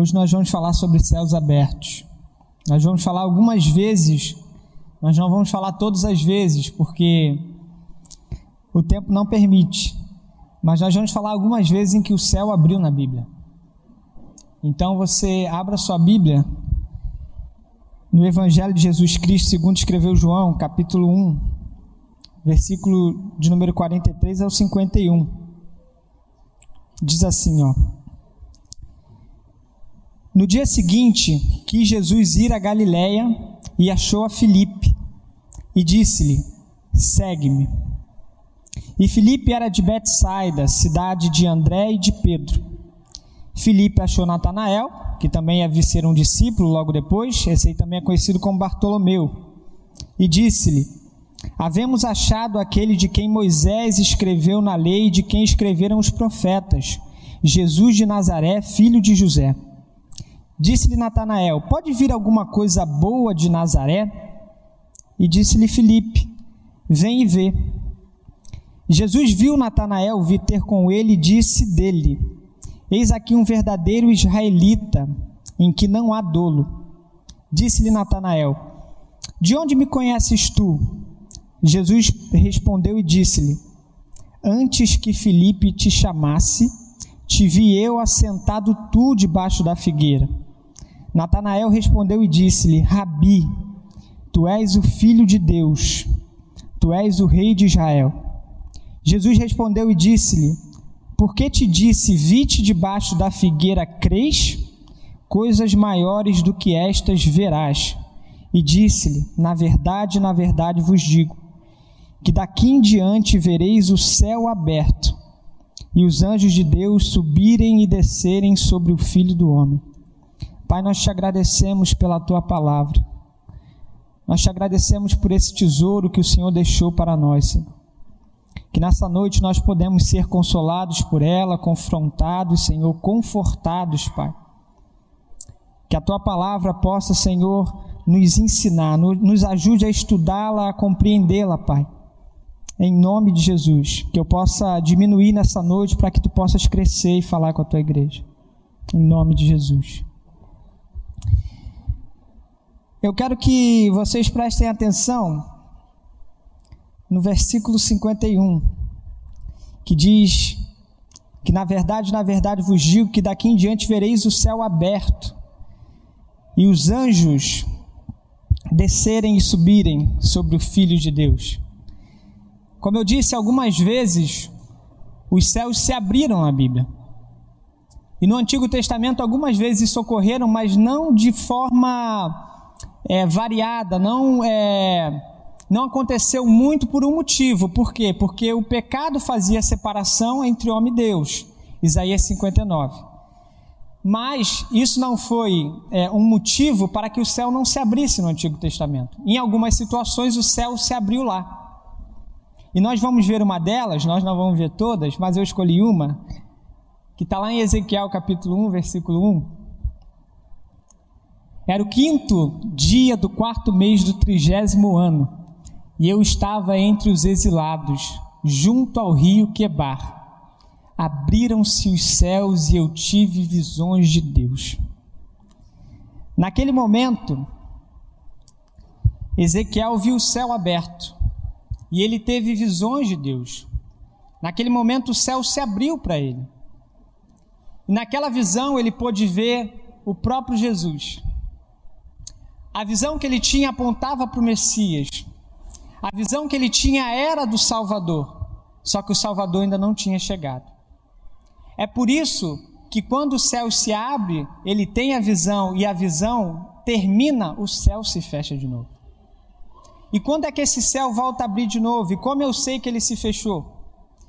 Hoje nós vamos falar sobre céus abertos. Nós vamos falar algumas vezes, mas não vamos falar todas as vezes, porque o tempo não permite. Mas nós vamos falar algumas vezes em que o céu abriu na Bíblia. Então você abra sua Bíblia no Evangelho de Jesus Cristo, segundo escreveu João, capítulo 1, versículo de número 43 ao 51. Diz assim, ó: No dia seguinte, quis Jesus ir a Galiléia e achou a Filipe e disse-lhe: Segue-me. E Filipe era de Betsaida, cidade de André e de Pedro. Filipe achou Natanael, que também havia ser um discípulo logo depois, esse aí também é conhecido como Bartolomeu, e disse-lhe: Havemos achado aquele de quem Moisés escreveu na lei e de quem escreveram os profetas, Jesus de Nazaré, filho de José. Disse-lhe Natanael: Pode vir alguma coisa boa de Nazaré? E disse-lhe Filipe: Vem e vê. Jesus viu Natanael vir ter com ele e disse dele: Eis aqui um verdadeiro israelita, em que não há dolo. Disse-lhe Natanael: De onde me conheces tu? Jesus respondeu e disse-lhe: Antes que Filipe te chamasse, te vi eu assentado tu debaixo da figueira. Natanael respondeu e disse-lhe: Rabi, tu és o filho de Deus, tu és o rei de Israel. Jesus respondeu e disse-lhe: Por que te disse, vi-te debaixo da figueira, crês? Coisas maiores do que estas verás. E disse-lhe: Na verdade, na verdade vos digo, que daqui em diante vereis o céu aberto e os anjos de Deus subirem e descerem sobre o Filho do Homem. Pai, nós te agradecemos pela tua palavra. Nós te agradecemos por esse tesouro que o Senhor deixou para nós, Senhor. Que nessa noite nós podemos ser consolados por ela, confrontados, Senhor, confortados, Pai. Que a tua palavra possa, Senhor, nos ensinar, nos ajude a estudá-la, a compreendê-la, Pai em nome de Jesus, que eu possa diminuir nessa noite para que tu possas crescer e falar com a tua igreja. Em nome de Jesus. Eu quero que vocês prestem atenção no versículo 51, que diz que na verdade, na verdade vos digo que daqui em diante vereis o céu aberto e os anjos descerem e subirem sobre o Filho de Deus. Como eu disse algumas vezes, os céus se abriram na Bíblia. E no Antigo Testamento, algumas vezes isso ocorreram, mas não de forma é, variada, não, é, não aconteceu muito por um motivo. Por quê? Porque o pecado fazia separação entre homem e Deus. Isaías 59. Mas isso não foi é, um motivo para que o céu não se abrisse no Antigo Testamento. Em algumas situações, o céu se abriu lá. E nós vamos ver uma delas, nós não vamos ver todas, mas eu escolhi uma, que está lá em Ezequiel capítulo 1, versículo 1. Era o quinto dia do quarto mês do trigésimo ano, e eu estava entre os exilados, junto ao rio Quebar. Abriram-se os céus e eu tive visões de Deus. Naquele momento, Ezequiel viu o céu aberto e ele teve visões de Deus. Naquele momento o céu se abriu para ele. E naquela visão ele pôde ver o próprio Jesus. A visão que ele tinha apontava para o Messias. A visão que ele tinha era do Salvador. Só que o Salvador ainda não tinha chegado. É por isso que quando o céu se abre, ele tem a visão e a visão termina, o céu se fecha de novo. E quando é que esse céu volta a abrir de novo? E como eu sei que ele se fechou?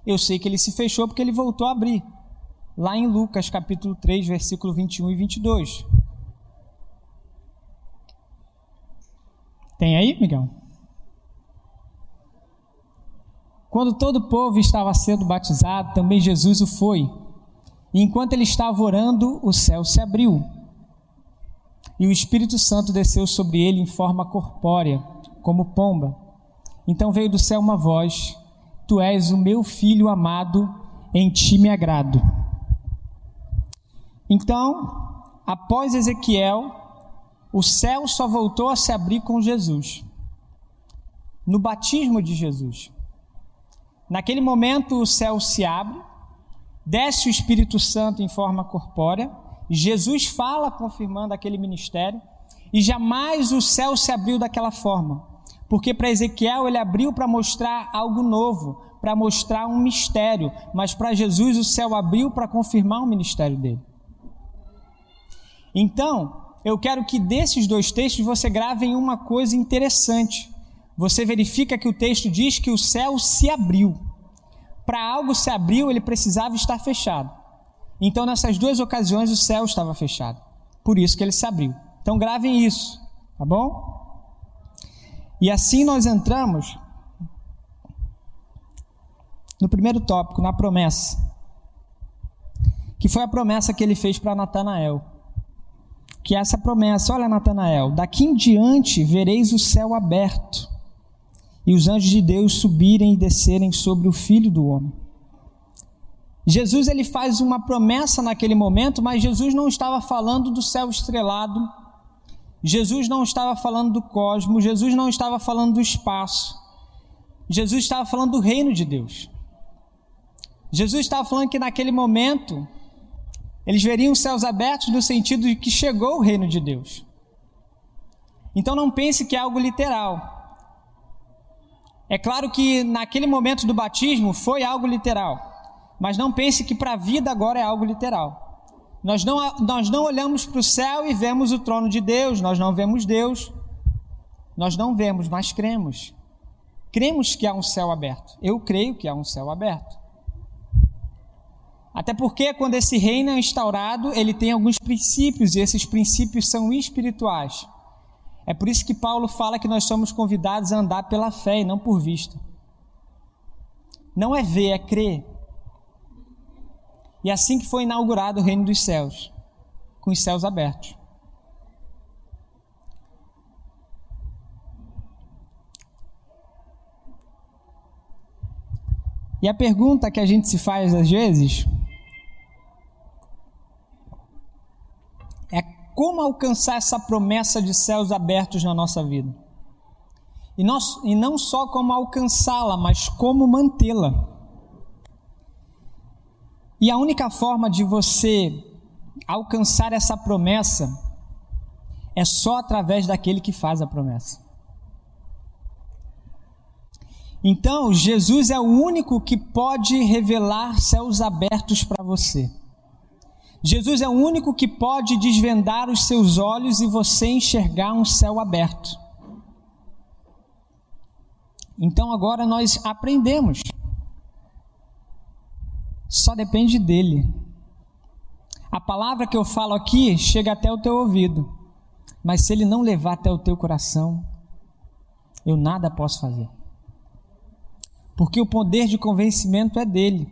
Eu sei que ele se fechou porque ele voltou a abrir. Lá em Lucas capítulo 3, versículo 21 e 22. Tem aí, Miguel? Quando todo o povo estava sendo batizado, também Jesus o foi. E enquanto ele estava orando, o céu se abriu. E o Espírito Santo desceu sobre ele em forma corpórea como pomba. Então veio do céu uma voz: Tu és o meu filho amado, em ti me agrado. Então, após Ezequiel, o céu só voltou a se abrir com Jesus, no batismo de Jesus. Naquele momento, o céu se abre, desce o Espírito Santo em forma corpórea, Jesus fala confirmando aquele ministério, e jamais o céu se abriu daquela forma, porque para Ezequiel ele abriu para mostrar algo novo, para mostrar um mistério, mas para Jesus o céu abriu para confirmar o ministério dele. Então, eu quero que desses dois textos você grave em uma coisa interessante. Você verifica que o texto diz que o céu se abriu. Para algo se abriu, ele precisava estar fechado. Então, nessas duas ocasiões, o céu estava fechado. Por isso que ele se abriu. Então, gravem isso, tá bom? E assim nós entramos no primeiro tópico, na promessa, que foi a promessa que ele fez para Natanael. Que é essa promessa, olha Natanael, daqui em diante vereis o céu aberto e os anjos de Deus subirem e descerem sobre o filho do homem. Jesus ele faz uma promessa naquele momento, mas Jesus não estava falando do céu estrelado, Jesus não estava falando do cosmos, Jesus não estava falando do espaço. Jesus estava falando do reino de Deus. Jesus estava falando que naquele momento eles veriam os céus abertos no sentido de que chegou o reino de Deus. Então não pense que é algo literal. É claro que naquele momento do batismo foi algo literal, mas não pense que para a vida agora é algo literal. Nós não, nós não olhamos para o céu e vemos o trono de Deus, nós não vemos Deus. Nós não vemos, mas cremos. Cremos que há um céu aberto. Eu creio que há um céu aberto. Até porque quando esse reino é instaurado, ele tem alguns princípios e esses princípios são espirituais. É por isso que Paulo fala que nós somos convidados a andar pela fé e não por vista. Não é ver, é crer. E é assim que foi inaugurado o reino dos céus, com os céus abertos. E a pergunta que a gente se faz às vezes como alcançar essa promessa de céus abertos na nossa vida. E, nós, e não só como alcançá-la, mas como mantê-la. E a única forma de você alcançar essa promessa é só através daquele que faz a promessa. Então, Jesus é o único que pode revelar céus abertos para você. Jesus é o único que pode desvendar os seus olhos e você enxergar um céu aberto. Então agora nós aprendemos. Só depende dele. A palavra que eu falo aqui chega até o teu ouvido, mas se ele não levar até o teu coração, eu nada posso fazer. Porque o poder de convencimento é dele.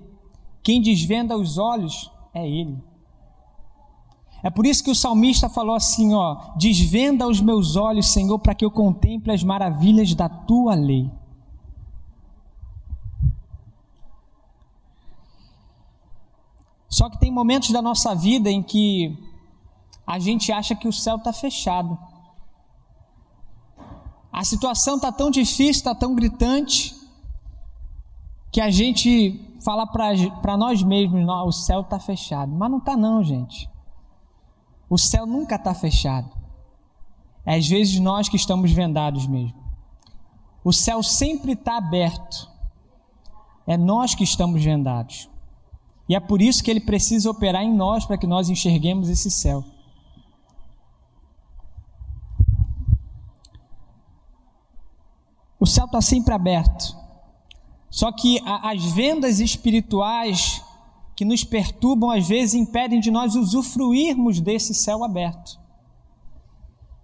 Quem desvenda os olhos é ele. É por isso que o salmista falou assim, ó: "Desvenda os meus olhos, Senhor, para que eu contemple as maravilhas da tua lei." Só que tem momentos da nossa vida em que a gente acha que o céu está fechado. A situação está tão difícil, está tão gritante, que a gente fala para nós mesmos: não, o céu está fechado. Mas não está, não, gente. O céu nunca está fechado. É às vezes nós que estamos vendados mesmo. O céu sempre está aberto. É nós que estamos vendados. E é por isso que ele precisa operar em nós para que nós enxerguemos esse céu. O céu está sempre aberto. Só que as vendas espirituais que nos perturbam, às vezes impedem de nós usufruirmos desse céu aberto.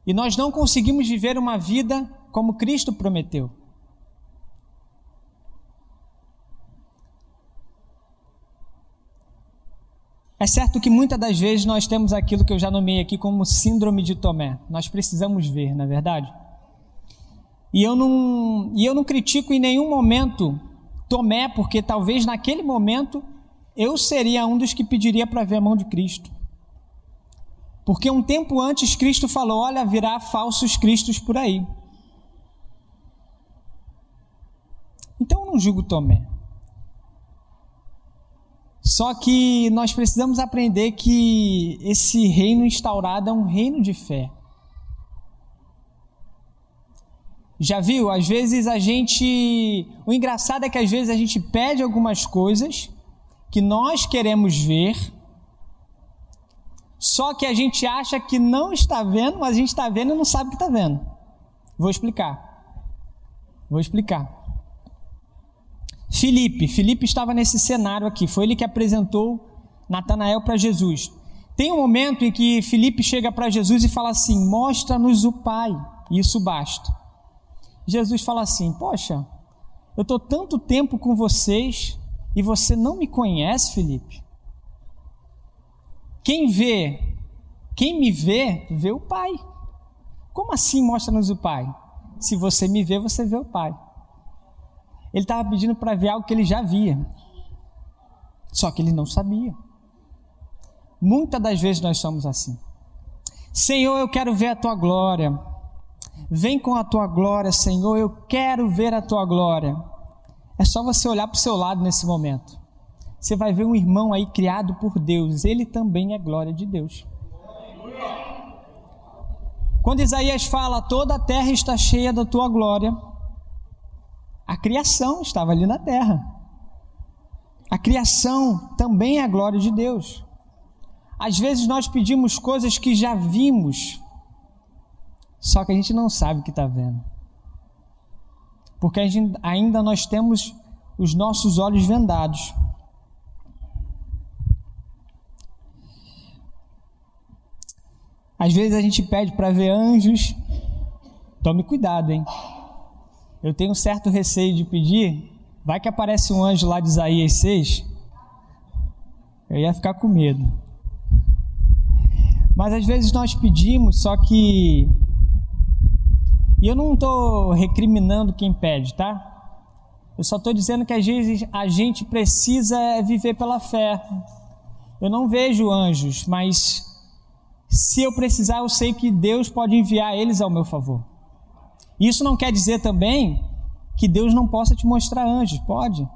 E nós não conseguimos viver uma vida como Cristo prometeu. É certo que muitas das vezes nós temos aquilo que eu já nomeei aqui como síndrome de Tomé. Nós precisamos ver, na é verdade? E eu não, e eu não critico em nenhum momento Tomé, porque talvez naquele momento eu seria um dos que pediria para ver a mão de Cristo. Porque um tempo antes Cristo falou: olha, virá falsos cristos por aí. Então eu não julgo Tomé. Só que nós precisamos aprender que esse reino instaurado é um reino de fé. Já viu? Às vezes a gente. O engraçado é que às vezes a gente pede algumas coisas que nós queremos ver, só que a gente acha que não está vendo, mas a gente está vendo e não sabe que está vendo. Vou explicar. Vou explicar. Filipe, Filipe estava nesse cenário aqui, foi ele que apresentou Natanael para Jesus. Tem um momento em que Filipe chega para Jesus e fala assim: Mostra-nos o Pai, isso basta. Jesus fala assim: Poxa, eu estou tanto tempo com vocês e você não me conhece, Felipe? Quem vê, quem me vê, vê o Pai. Como assim mostra-nos o Pai? Se você me vê, você vê o Pai. Ele estava pedindo para ver algo que ele já via, só que ele não sabia. Muitas das vezes nós somos assim. Senhor, eu quero ver a tua glória. Vem com a tua glória, Senhor, eu quero ver a tua glória. É só você olhar para o seu lado nesse momento. Você vai ver um irmão aí criado por Deus, ele também é glória de Deus. Quando Isaías fala, toda a terra está cheia da tua glória, a criação estava ali na terra. A criação também é a glória de Deus. Às vezes nós pedimos coisas que já vimos, só que a gente não sabe o que está vendo. Porque gente, ainda nós temos os nossos olhos vendados. Às vezes a gente pede para ver anjos. Tome cuidado, hein? Eu tenho um certo receio de pedir. Vai que aparece um anjo lá de Isaías 6. Eu ia ficar com medo. Mas às vezes nós pedimos, só que e eu não estou recriminando quem pede, tá? Eu só estou dizendo que às vezes a gente precisa viver pela fé. Eu não vejo anjos, mas se eu precisar, eu sei que Deus pode enviar eles ao meu favor. Isso não quer dizer também que Deus não possa te mostrar anjos, pode.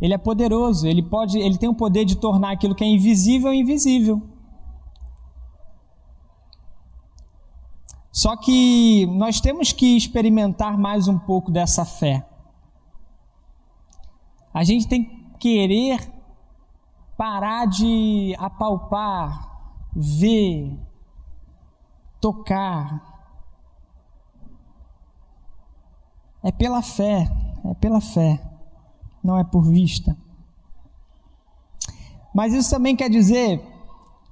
Ele é poderoso, ele pode, ele tem o poder de tornar aquilo que é invisível invisível. Só que nós temos que experimentar mais um pouco dessa fé. A gente tem que querer parar de apalpar, ver, tocar. É pela fé, é pela fé, não é por vista. Mas isso também quer dizer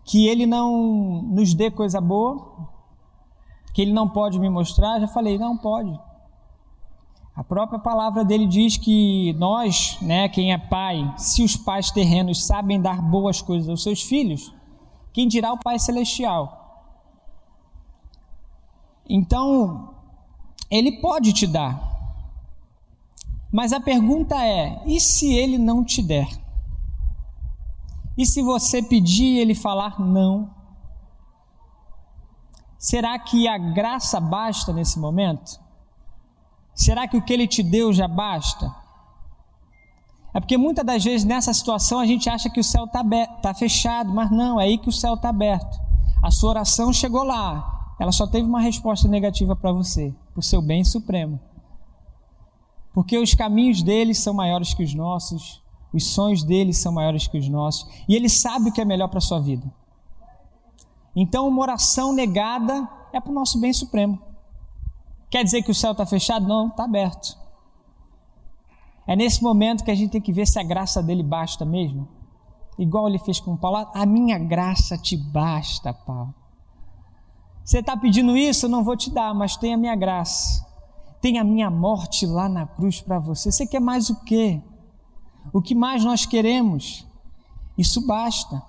que ele não nos dê coisa boa, que ele não pode me mostrar, já falei, não pode. A própria palavra dele diz que nós, né, quem é pai, se os pais terrenos sabem dar boas coisas aos seus filhos, quem dirá o Pai celestial? Então, ele pode te dar. Mas a pergunta é: e se ele não te der? E se você pedir e ele falar não? Será que a graça basta nesse momento? Será que o que ele te deu já basta? É porque muitas das vezes nessa situação a gente acha que o céu está tá fechado, mas não, é aí que o céu está aberto. A sua oração chegou lá, ela só teve uma resposta negativa para você, por seu bem supremo. Porque os caminhos deles são maiores que os nossos, os sonhos deles são maiores que os nossos, e ele sabe o que é melhor para a sua vida. Então, uma oração negada é para o nosso bem supremo. Quer dizer que o céu está fechado? Não, está aberto. É nesse momento que a gente tem que ver se a graça dele basta mesmo. Igual ele fez com Paulo, a minha graça te basta, Paulo. Você está pedindo isso? Eu não vou te dar, mas tem a minha graça. Tem a minha morte lá na cruz para você. Você quer mais o quê? O que mais nós queremos? Isso basta.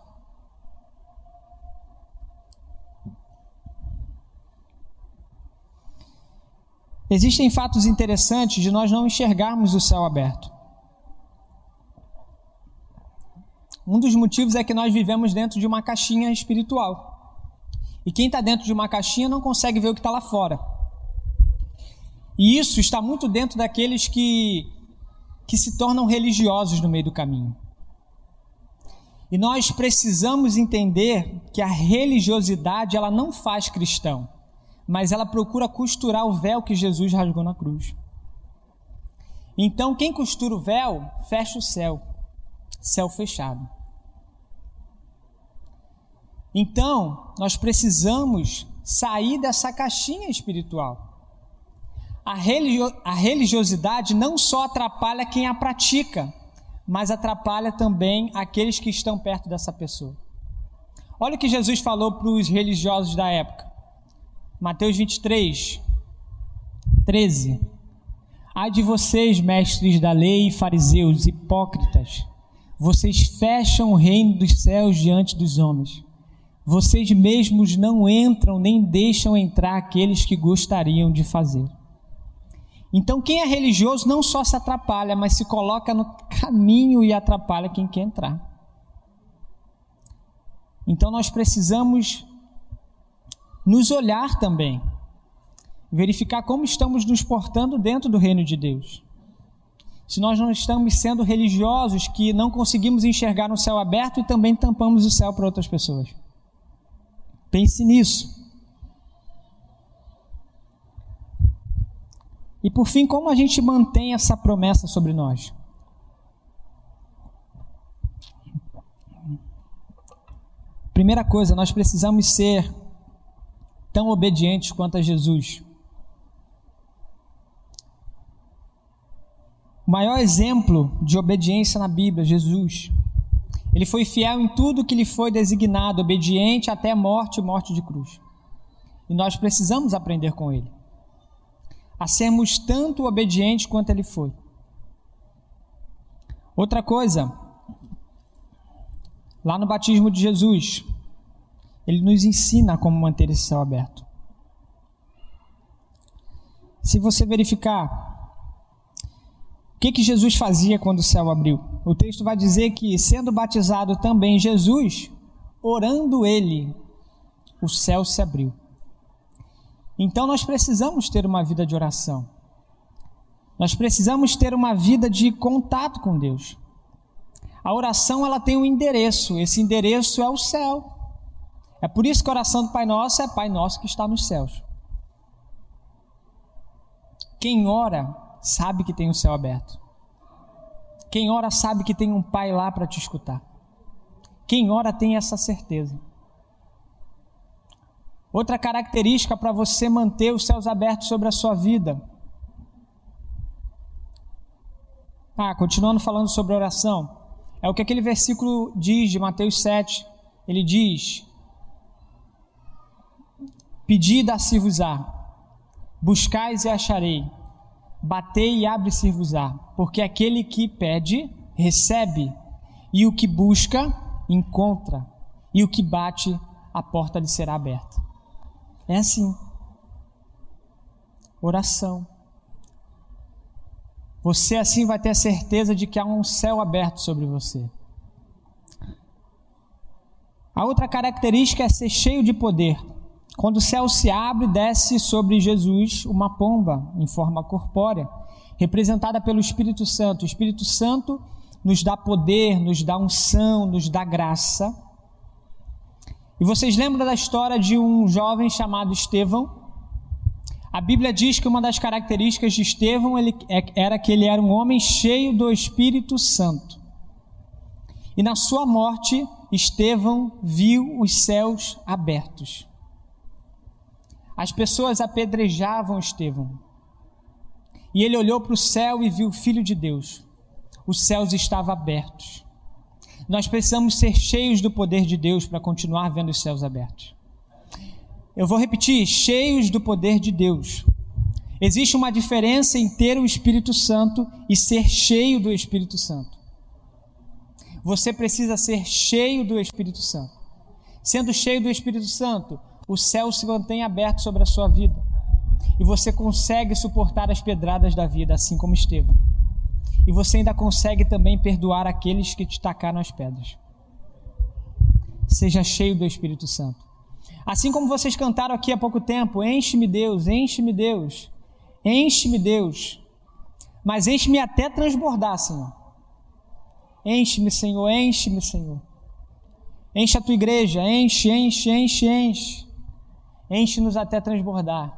Existem fatos interessantes de nós não enxergarmos o céu aberto. Um dos motivos é que nós vivemos dentro de uma caixinha espiritual. E quem está dentro de uma caixinha não consegue ver o que está lá fora. E isso está muito dentro daqueles que, que se tornam religiosos no meio do caminho. E nós precisamos entender que a religiosidade ela não faz cristão, mas ela procura costurar o véu que Jesus rasgou na cruz. Então, quem costura o véu, fecha o céu, céu fechado. Então, nós precisamos sair dessa caixinha espiritual. A, religio a religiosidade não só atrapalha quem a pratica, mas atrapalha também aqueles que estão perto dessa pessoa. Olha o que Jesus falou para os religiosos da época. Mateus 23, 13. Ai de vocês, mestres da lei, fariseus, hipócritas, vocês fecham o reino dos céus diante dos homens. Vocês mesmos não entram nem deixam entrar aqueles que gostariam de fazer. Então, quem é religioso não só se atrapalha, mas se coloca no caminho e atrapalha quem quer entrar. Então, nós precisamos nos olhar também, verificar como estamos nos portando dentro do reino de Deus. Se nós não estamos sendo religiosos que não conseguimos enxergar no céu aberto e também tampamos o céu para outras pessoas. Pense nisso. E por fim, como a gente mantém essa promessa sobre nós? Primeira coisa, nós precisamos ser tão obedientes quanto a Jesus. O maior exemplo de obediência na Bíblia, Jesus. Ele foi fiel em tudo que lhe foi designado, obediente até morte e morte de cruz. E nós precisamos aprender com ele a sermos tanto obedientes quanto ele foi. Outra coisa, lá no batismo de Jesus, ele nos ensina como manter esse céu aberto. Se você verificar o que, que Jesus fazia quando o céu abriu, o texto vai dizer que, sendo batizado também Jesus, orando ele, o céu se abriu. Então nós precisamos ter uma vida de oração. Nós precisamos ter uma vida de contato com Deus. A oração ela tem um endereço, esse endereço é o céu. É por isso que a oração do Pai Nosso é Pai Nosso que está nos céus. Quem ora sabe que tem o céu aberto. Quem ora sabe que tem um Pai lá para te escutar. Quem ora tem essa certeza. Outra característica para você manter os céus abertos sobre a sua vida. Ah, continuando falando sobre oração. É o que aquele versículo diz de Mateus 7. Ele diz: Pedi e dá-se-vos-á, buscais e acharei, batei e abre-se-vos-á, porque aquele que pede, recebe, e o que busca, encontra, e o que bate, a porta lhe será aberta. É assim. Oração. Você assim vai ter a certeza de que há um céu aberto sobre você. A outra característica é ser cheio de poder. Quando o céu se abre, desce sobre Jesus uma pomba em forma corpórea, representada pelo Espírito Santo. O Espírito Santo nos dá poder, nos dá unção, nos dá graça e vocês lembram da história de um jovem chamado Estevão? A Bíblia diz que uma das características de Estevão é, era que ele era um homem cheio do Espírito Santo. E na sua morte, Estevão viu os céus abertos. As pessoas apedrejavam Estevão. E ele olhou para o céu e viu o Filho de Deus. Os céus estavam abertos. Nós precisamos ser cheios do poder de Deus para continuar vendo os céus abertos. Eu vou repetir: cheios do poder de Deus. Existe uma diferença em ter o Espírito Santo e ser cheio do Espírito Santo. Você precisa ser cheio do Espírito Santo. Sendo cheio do Espírito Santo, o céu se mantém aberto sobre a sua vida. E você consegue suportar as pedradas da vida, assim como Estevão e você ainda consegue também perdoar aqueles que te tacaram as pedras. Seja cheio do Espírito Santo. Assim como vocês cantaram aqui há pouco tempo: Enche-me, Deus, enche-me, Deus, enche-me, Deus. Mas enche-me até transbordar, Senhor. Enche-me, Senhor, enche-me, Senhor. Enche a tua igreja, enche, enche, enche, enche. Enche-nos até transbordar.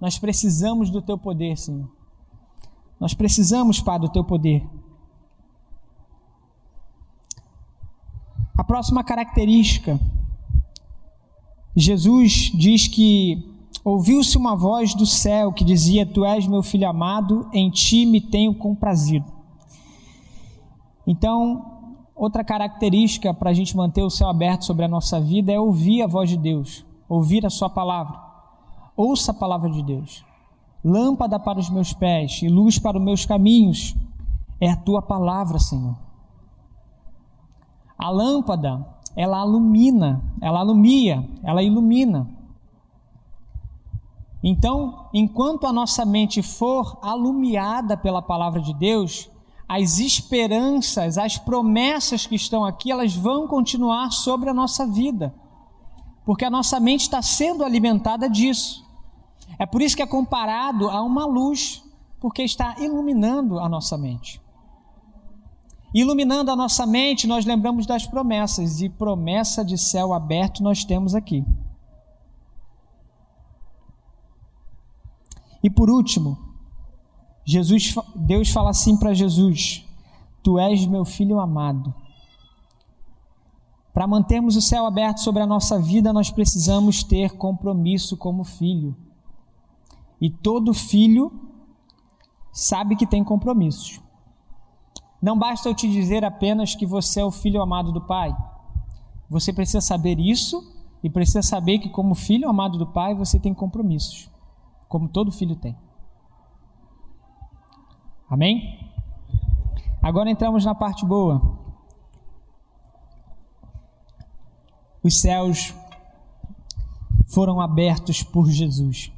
Nós precisamos do teu poder, Senhor. Nós precisamos, Pai, do teu poder. A próxima característica Jesus diz que ouviu-se uma voz do céu que dizia: Tu és meu filho amado, em ti me tenho comprazido. Então, outra característica para a gente manter o céu aberto sobre a nossa vida é ouvir a voz de Deus, ouvir a Sua palavra. Ouça a palavra de Deus. Lâmpada para os meus pés e luz para os meus caminhos é a tua palavra, Senhor. A lâmpada ela alumina, ela alumia, ela ilumina. Então, enquanto a nossa mente for alumiada pela palavra de Deus, as esperanças, as promessas que estão aqui, elas vão continuar sobre a nossa vida, porque a nossa mente está sendo alimentada disso. É por isso que é comparado a uma luz, porque está iluminando a nossa mente. Iluminando a nossa mente, nós lembramos das promessas, e promessa de céu aberto nós temos aqui. E por último, Jesus, Deus fala assim para Jesus: Tu és meu filho amado. Para mantermos o céu aberto sobre a nossa vida, nós precisamos ter compromisso como filho. E todo filho sabe que tem compromissos. Não basta eu te dizer apenas que você é o filho amado do Pai. Você precisa saber isso e precisa saber que, como filho amado do Pai, você tem compromissos, como todo filho tem. Amém? Agora entramos na parte boa. Os céus foram abertos por Jesus.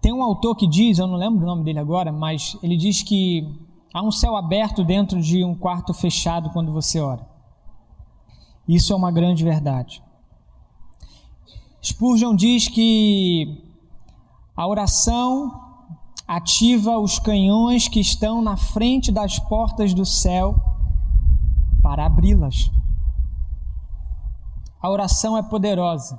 Tem um autor que diz, eu não lembro o nome dele agora, mas ele diz que Há um céu aberto dentro de um quarto fechado quando você ora. Isso é uma grande verdade. Spurgeon diz que a oração ativa os canhões que estão na frente das portas do céu para abri-las. A oração é poderosa.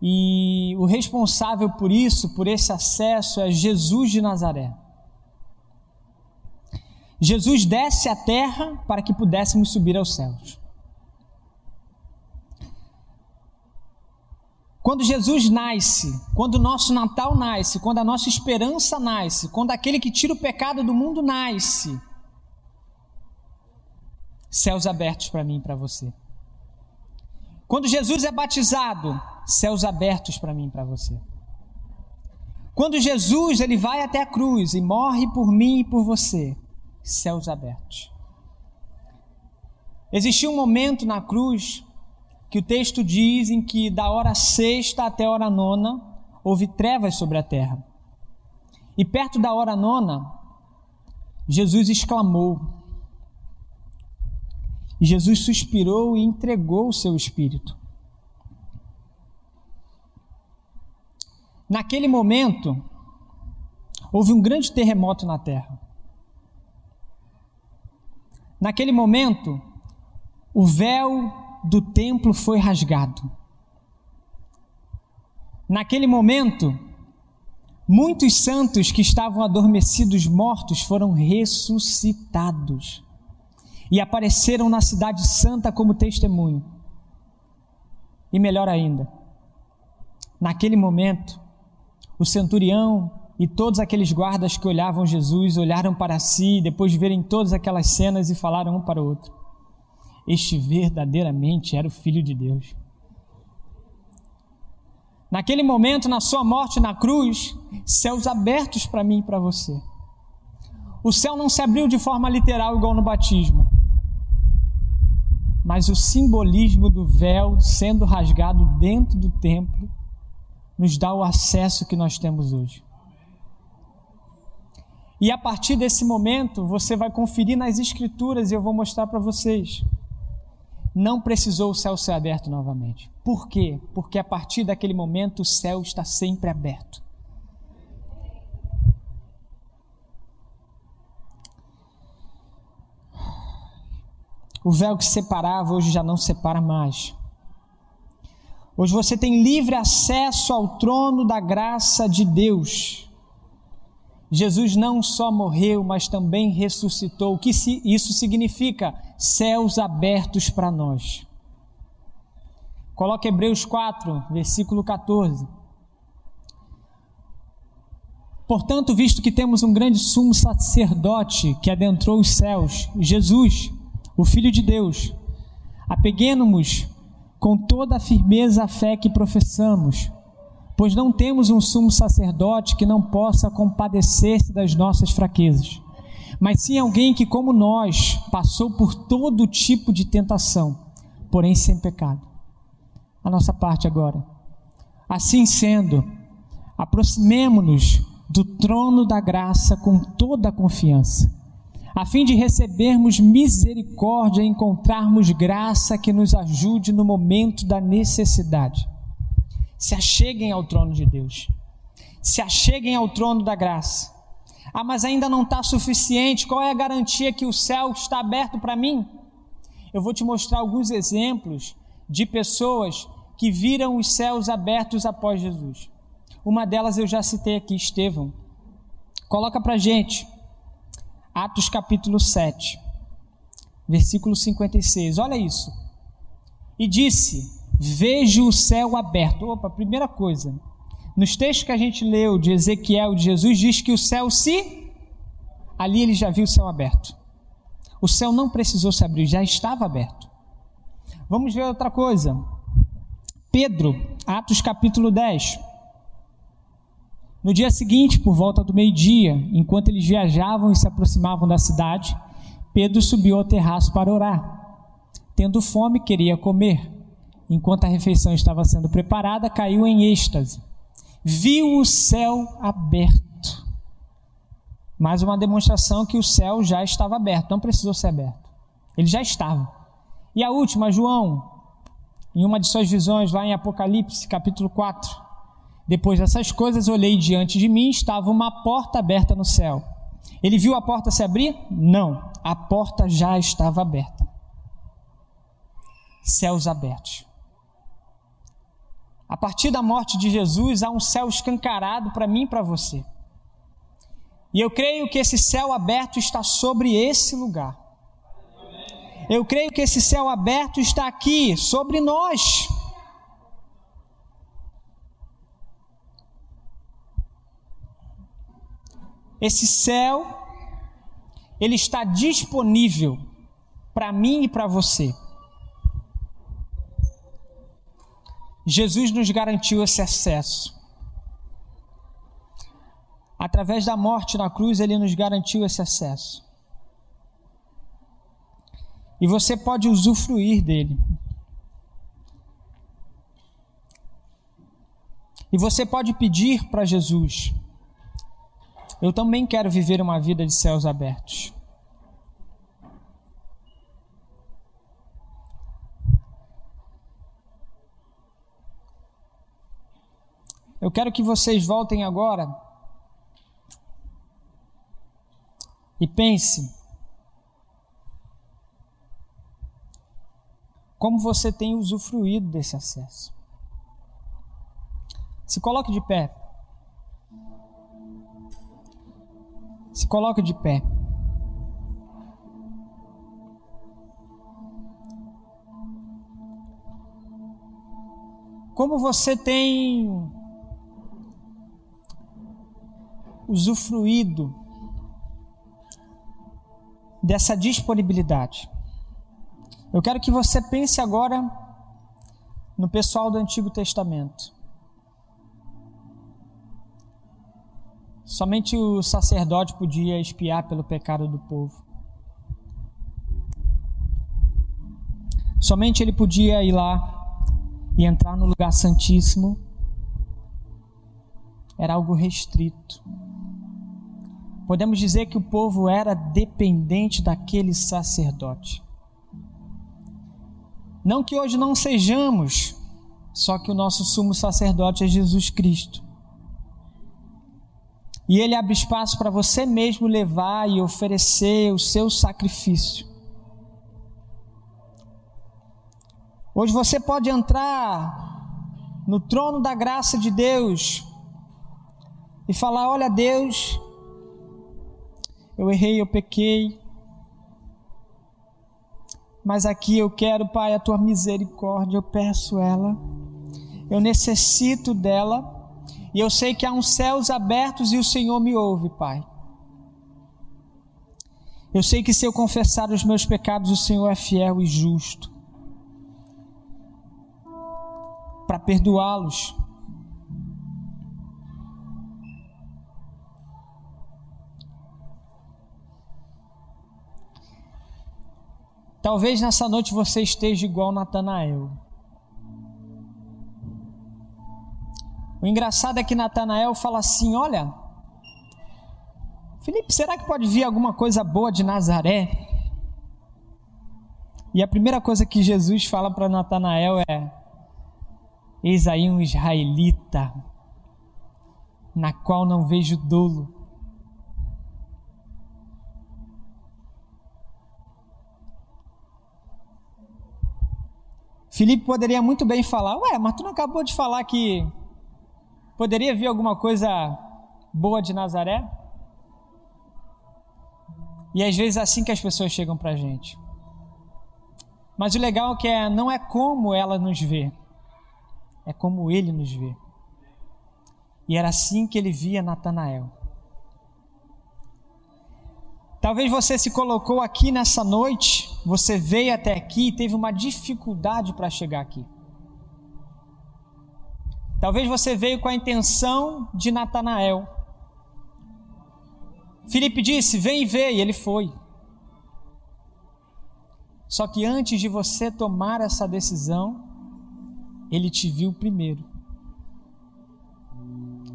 E o responsável por isso, por esse acesso, é Jesus de Nazaré. Jesus desce à terra para que pudéssemos subir aos céus. Quando Jesus nasce, quando o nosso Natal nasce, quando a nossa esperança nasce, quando aquele que tira o pecado do mundo nasce, céus abertos para mim e para você. Quando Jesus é batizado, céus abertos para mim e para você. Quando Jesus ele vai até a cruz e morre por mim e por você, céus abertos. Existiu um momento na cruz que o texto diz em que da hora sexta até a hora nona houve trevas sobre a terra. E perto da hora nona, Jesus exclamou: e Jesus suspirou e entregou o seu espírito. Naquele momento, houve um grande terremoto na terra. Naquele momento, o véu do templo foi rasgado. Naquele momento, muitos santos que estavam adormecidos mortos foram ressuscitados e apareceram na Cidade Santa como testemunho. E melhor ainda, naquele momento, o centurião e todos aqueles guardas que olhavam Jesus olharam para si, depois de verem todas aquelas cenas e falaram um para o outro: Este verdadeiramente era o Filho de Deus. Naquele momento, na sua morte na cruz, céus abertos para mim e para você. O céu não se abriu de forma literal, igual no batismo mas o simbolismo do véu sendo rasgado dentro do templo nos dá o acesso que nós temos hoje. E a partir desse momento, você vai conferir nas Escrituras e eu vou mostrar para vocês não precisou o céu ser aberto novamente. Por quê? Porque a partir daquele momento o céu está sempre aberto. O véu que separava hoje já não separa mais. Hoje você tem livre acesso ao trono da graça de Deus. Jesus não só morreu, mas também ressuscitou. O que isso significa? Céus abertos para nós. Coloque Hebreus 4, versículo 14. Portanto, visto que temos um grande sumo sacerdote que adentrou os céus, Jesus, o Filho de Deus, apeguemos com toda a firmeza a fé que professamos, pois não temos um sumo sacerdote que não possa compadecer-se das nossas fraquezas, mas sim alguém que, como nós, passou por todo tipo de tentação, porém sem pecado. A nossa parte agora. Assim sendo, aproximemo-nos do trono da graça com toda a confiança a fim de recebermos misericórdia e encontrarmos graça que nos ajude no momento da necessidade. Se acheguem ao trono de Deus, se acheguem ao trono da graça. Ah, mas ainda não está suficiente, qual é a garantia que o céu está aberto para mim? Eu vou te mostrar alguns exemplos de pessoas que viram os céus abertos após Jesus. Uma delas eu já citei aqui, Estevão. Coloca para gente. Atos capítulo 7, versículo 56. Olha isso. E disse: Vejo o céu aberto. Opa, primeira coisa. Nos textos que a gente leu de Ezequiel de Jesus, diz que o céu se. Ali ele já viu o céu aberto. O céu não precisou se abrir, já estava aberto. Vamos ver outra coisa. Pedro, Atos capítulo 10. No dia seguinte, por volta do meio-dia, enquanto eles viajavam e se aproximavam da cidade, Pedro subiu ao terraço para orar. Tendo fome, queria comer. Enquanto a refeição estava sendo preparada, caiu em êxtase. Viu o céu aberto. Mais uma demonstração que o céu já estava aberto, não precisou ser aberto. Ele já estava. E a última, João, em uma de suas visões, lá em Apocalipse, capítulo 4, depois dessas coisas, olhei diante de mim, estava uma porta aberta no céu. Ele viu a porta se abrir? Não, a porta já estava aberta. Céus abertos. A partir da morte de Jesus, há um céu escancarado para mim e para você. E eu creio que esse céu aberto está sobre esse lugar. Eu creio que esse céu aberto está aqui, sobre nós. Esse céu, ele está disponível para mim e para você. Jesus nos garantiu esse acesso. Através da morte na cruz, ele nos garantiu esse acesso. E você pode usufruir dele. E você pode pedir para Jesus eu também quero viver uma vida de céus abertos. Eu quero que vocês voltem agora e pense como você tem usufruído desse acesso. Se coloque de pé. Se coloque de pé. Como você tem usufruído dessa disponibilidade? Eu quero que você pense agora no pessoal do Antigo Testamento. Somente o sacerdote podia espiar pelo pecado do povo. Somente ele podia ir lá e entrar no lugar santíssimo. Era algo restrito. Podemos dizer que o povo era dependente daquele sacerdote. Não que hoje não sejamos, só que o nosso sumo sacerdote é Jesus Cristo. E ele abre espaço para você mesmo levar e oferecer o seu sacrifício. Hoje você pode entrar no trono da graça de Deus e falar: Olha, Deus, eu errei, eu pequei, mas aqui eu quero, Pai, a tua misericórdia, eu peço ela, eu necessito dela e eu sei que há uns céus abertos e o Senhor me ouve, Pai. Eu sei que se eu confessar os meus pecados, o Senhor é fiel e justo para perdoá-los. Talvez nessa noite você esteja igual Natanael. O engraçado é que Natanael fala assim: Olha, Felipe, será que pode vir alguma coisa boa de Nazaré? E a primeira coisa que Jesus fala para Natanael é: Eis aí um israelita, na qual não vejo dolo. Felipe poderia muito bem falar: Ué, mas tu não acabou de falar que Poderia vir alguma coisa boa de Nazaré? E às vezes é assim que as pessoas chegam para a gente. Mas o legal é que é, não é como ela nos vê, é como ele nos vê. E era assim que ele via Natanael. Talvez você se colocou aqui nessa noite, você veio até aqui e teve uma dificuldade para chegar aqui. Talvez você veio com a intenção de Natanael. Filipe disse: Vem e vê, e ele foi. Só que antes de você tomar essa decisão, ele te viu primeiro.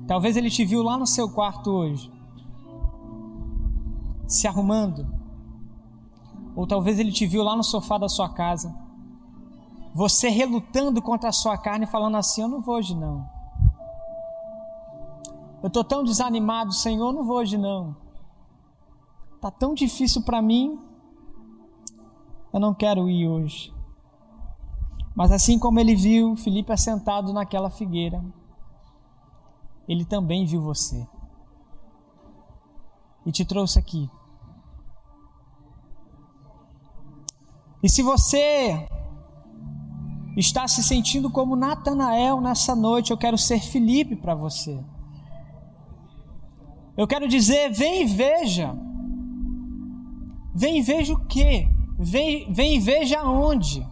Talvez ele te viu lá no seu quarto hoje, se arrumando. Ou talvez ele te viu lá no sofá da sua casa você relutando contra a sua carne, falando assim: Eu não vou hoje não. Eu estou tão desanimado, Senhor, não vou hoje não. Está tão difícil para mim, eu não quero ir hoje. Mas assim como ele viu Felipe assentado naquela figueira, ele também viu você e te trouxe aqui. E se você está se sentindo como Natanael nessa noite, eu quero ser Felipe para você. Eu quero dizer, vem e veja. Vem e veja o quê? Vem, vem e veja aonde?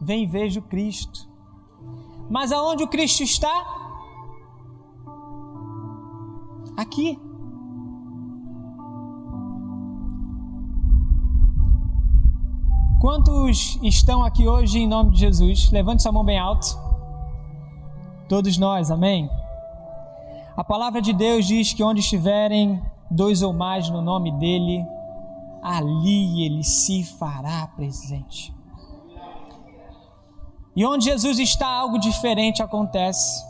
Vem e veja o Cristo. Mas aonde o Cristo está? Aqui. Quantos estão aqui hoje em nome de Jesus? Levante sua mão bem alto. Todos nós, amém? A palavra de Deus diz que onde estiverem dois ou mais no nome dele, ali ele se fará presente. E onde Jesus está, algo diferente acontece.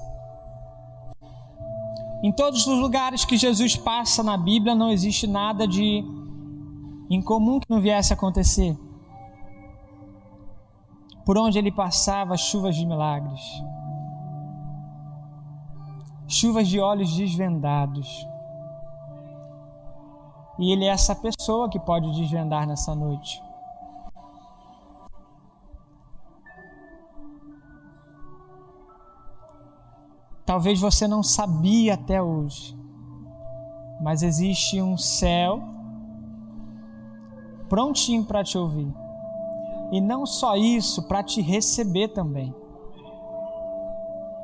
Em todos os lugares que Jesus passa na Bíblia, não existe nada de incomum que não viesse a acontecer. Por onde ele passava, chuvas de milagres, chuvas de olhos desvendados. E ele é essa pessoa que pode desvendar nessa noite. Talvez você não sabia até hoje, mas existe um céu prontinho para te ouvir. E não só isso, para te receber também.